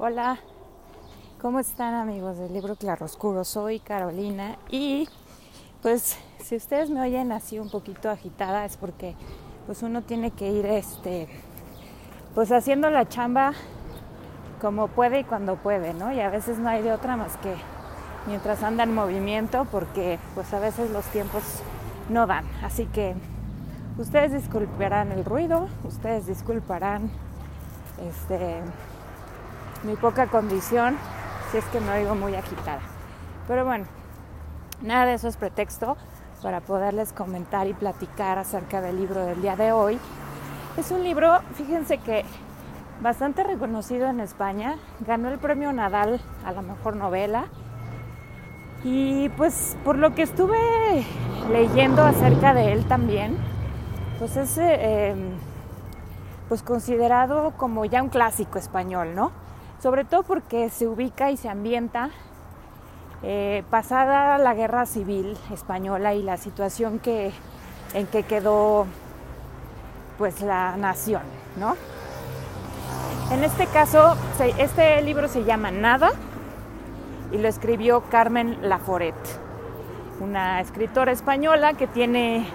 Hola, ¿cómo están amigos del libro Claroscuro? Soy Carolina y pues si ustedes me oyen así un poquito agitada es porque pues uno tiene que ir este pues haciendo la chamba como puede y cuando puede, ¿no? Y a veces no hay de otra más que mientras anda en movimiento porque pues a veces los tiempos no dan. Así que ustedes disculparán el ruido, ustedes disculparán este mi poca condición, si es que me oigo muy agitada. Pero bueno, nada de eso es pretexto para poderles comentar y platicar acerca del libro del día de hoy. Es un libro, fíjense que bastante reconocido en España, ganó el premio Nadal a la mejor novela. Y pues por lo que estuve leyendo acerca de él también, pues es eh, em, pues considerado como ya un clásico español, ¿no? Sobre todo porque se ubica y se ambienta eh, pasada la guerra civil española y la situación que, en que quedó pues la nación, ¿no? En este caso, este libro se llama Nada y lo escribió Carmen Laforet, una escritora española que tiene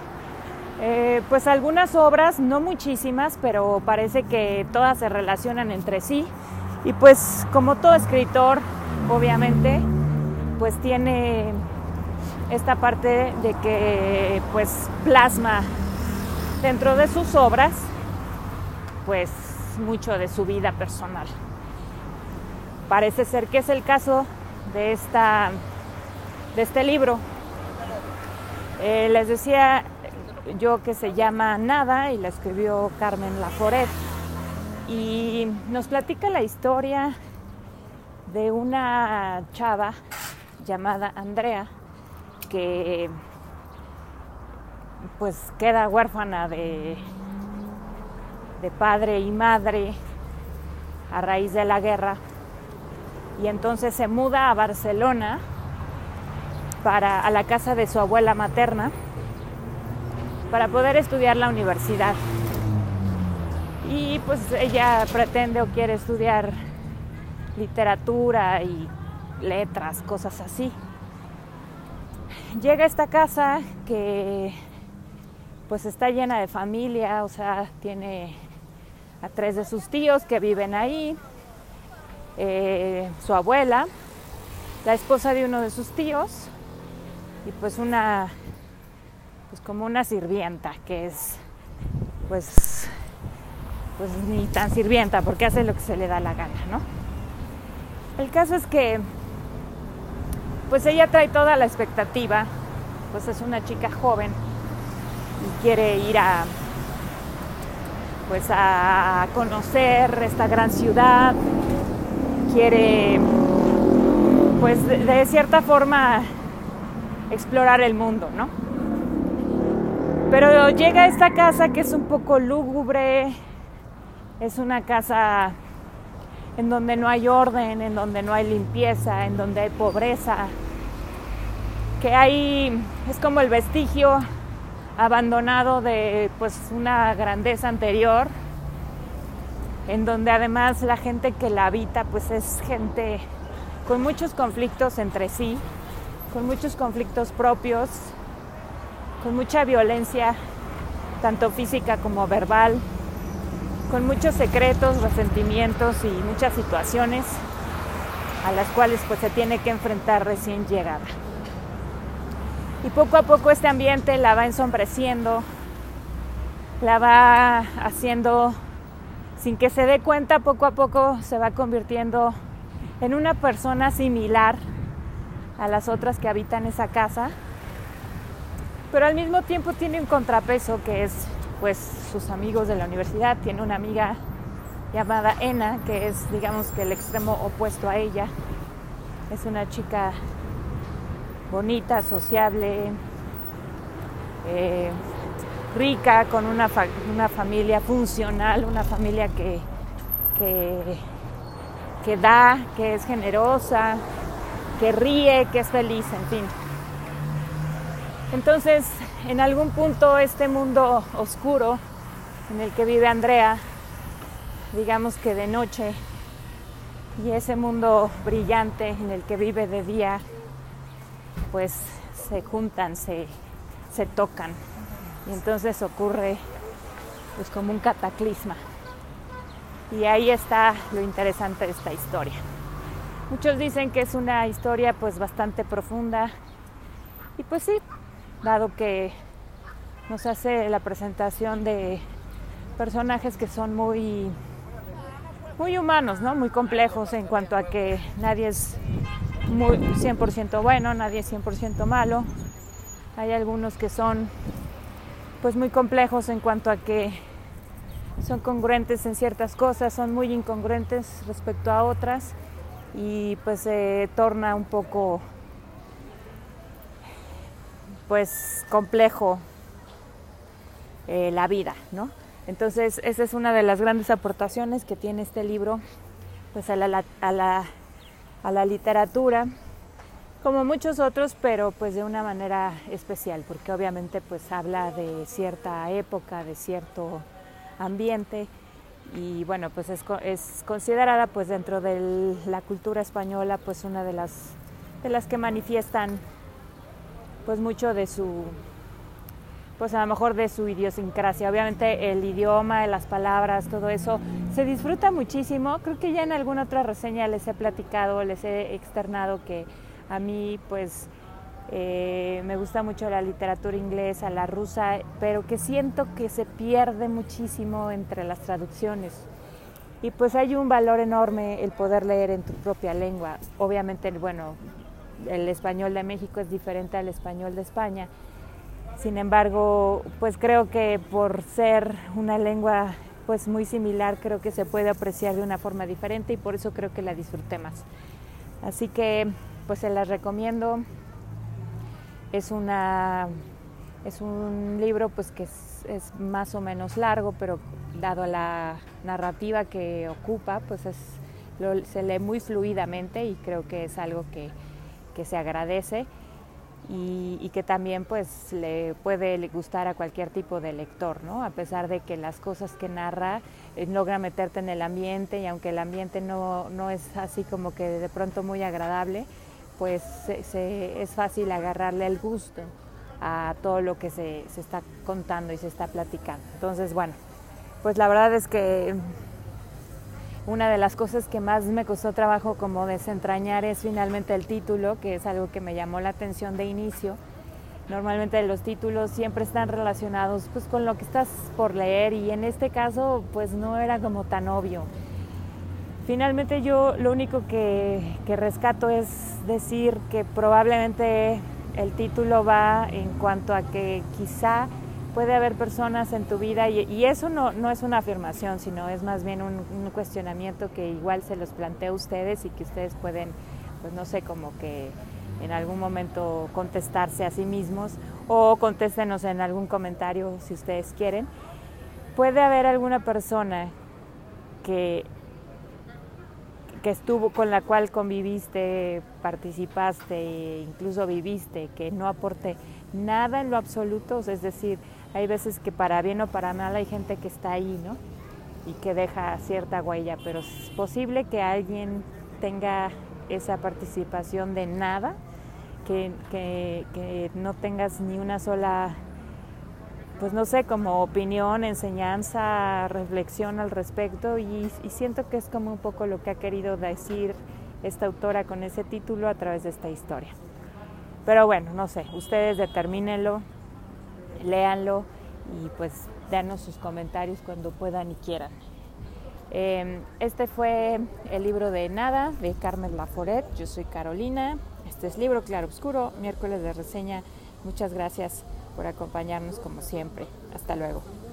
eh, pues algunas obras, no muchísimas, pero parece que todas se relacionan entre sí y pues como todo escritor, obviamente, pues tiene esta parte de que pues plasma dentro de sus obras pues mucho de su vida personal. Parece ser que es el caso de esta de este libro. Eh, les decía yo que se llama Nada y la escribió Carmen Laforet y nos platica la historia de una chava llamada Andrea que pues queda huérfana de, de padre y madre a raíz de la guerra. Y entonces se muda a Barcelona para a la casa de su abuela materna para poder estudiar la universidad y pues ella pretende o quiere estudiar literatura y letras, cosas así. Llega a esta casa que pues está llena de familia, o sea, tiene a tres de sus tíos que viven ahí, eh, su abuela, la esposa de uno de sus tíos y pues una, pues como una sirvienta que es pues pues ni tan sirvienta, porque hace lo que se le da la gana, ¿no? El caso es que, pues ella trae toda la expectativa, pues es una chica joven y quiere ir a, pues a conocer esta gran ciudad, quiere, pues de cierta forma, explorar el mundo, ¿no? Pero llega a esta casa que es un poco lúgubre, es una casa en donde no hay orden, en donde no hay limpieza, en donde hay pobreza, que hay, es como el vestigio abandonado de pues una grandeza anterior, en donde además la gente que la habita pues es gente con muchos conflictos entre sí, con muchos conflictos propios, con mucha violencia, tanto física como verbal, con muchos secretos, resentimientos y muchas situaciones a las cuales pues se tiene que enfrentar recién llegada. Y poco a poco este ambiente la va ensombreciendo, la va haciendo sin que se dé cuenta, poco a poco se va convirtiendo en una persona similar a las otras que habitan esa casa, pero al mismo tiempo tiene un contrapeso que es pues sus amigos de la universidad. Tiene una amiga llamada Ena, que es digamos que el extremo opuesto a ella. Es una chica bonita, sociable, eh, rica, con una, una, familia funcional, una familia que, que, que da, que es generosa, que ríe, que es feliz, en fin. Entonces, en algún punto este mundo oscuro en el que vive Andrea, digamos que de noche, y ese mundo brillante en el que vive de día, pues se juntan, se, se tocan y entonces ocurre pues como un cataclisma. Y ahí está lo interesante de esta historia. Muchos dicen que es una historia pues bastante profunda y pues sí, dado que nos hace la presentación de personajes que son muy muy humanos, ¿no? Muy complejos en cuanto a que nadie es muy 100% bueno, nadie es 100% malo. Hay algunos que son pues muy complejos en cuanto a que son congruentes en ciertas cosas, son muy incongruentes respecto a otras y pues se torna un poco pues complejo eh, la vida, ¿no? Entonces, esa es una de las grandes aportaciones que tiene este libro pues a la, a la, a la literatura, como muchos otros, pero pues de una manera especial, porque obviamente pues habla de cierta época, de cierto ambiente y bueno, pues es, es considerada pues dentro de la cultura española pues una de las, de las que manifiestan pues mucho de su pues a lo mejor de su idiosincrasia. Obviamente el idioma, las palabras, todo eso se disfruta muchísimo. Creo que ya en alguna otra reseña les he platicado, les he externado que a mí pues eh, me gusta mucho la literatura inglesa, la rusa, pero que siento que se pierde muchísimo entre las traducciones. Y pues hay un valor enorme el poder leer en tu propia lengua. Obviamente, bueno, el español de México es diferente al español de España sin embargo, pues creo que por ser una lengua pues muy similar, creo que se puede apreciar de una forma diferente y por eso creo que la disfruté más. Así que pues se las recomiendo. Es una es un libro pues que es, más o menos largo, pero dado la narrativa que ocupa, pues se lee muy fluidamente y creo que es algo que, que se agradece y, que también pues le puede gustar a cualquier tipo de lector, ¿no? A pesar de que las cosas que narra eh, logra meterte en el ambiente y aunque el ambiente no, no es así como que de pronto muy agradable, pues se, es fácil agarrarle el gusto a todo lo que se, se está contando y se está platicando. Entonces, bueno, pues la verdad es que una de las cosas que más me costó trabajo como desentrañar es finalmente el título, que es algo que me llamó la atención de inicio. Normalmente los títulos siempre están relacionados pues con lo que estás por leer y en este caso pues no era como tan obvio. Finalmente yo lo único que, que rescato es decir que probablemente el título va en cuanto a que quizá puede haber personas en tu vida y, eso no, no, es una afirmación, sino es más bien un, cuestionamiento que igual se los planteo a ustedes y que ustedes pueden, pues no sé, como que en algún momento contestarse a sí mismos o contéstenos en algún comentario si ustedes quieren. Puede haber alguna persona que que estuvo con la cual conviviste, participaste, incluso viviste, que no aporte nada en lo absoluto, es decir, hay veces que para bien o para mal hay gente que está ahí, ¿no? Y que deja cierta huella, pero es posible que alguien tenga esa participación de nada, que, no tengas ni una sola, pues no sé, como opinión, enseñanza, reflexión al respecto, y, y siento que es como un poco lo que ha querido decir esta autora con ese título a través de esta historia. Pero bueno, no sé, ustedes determínenlo, léanlo y pues danos sus comentarios cuando puedan y quieran. Em, este fue el libro de Nada de Carmen Laforet. Yo soy Carolina. Este es Libro Claro Oscuro, miércoles de reseña. Muchas gracias por acompañarnos como siempre. Hasta luego.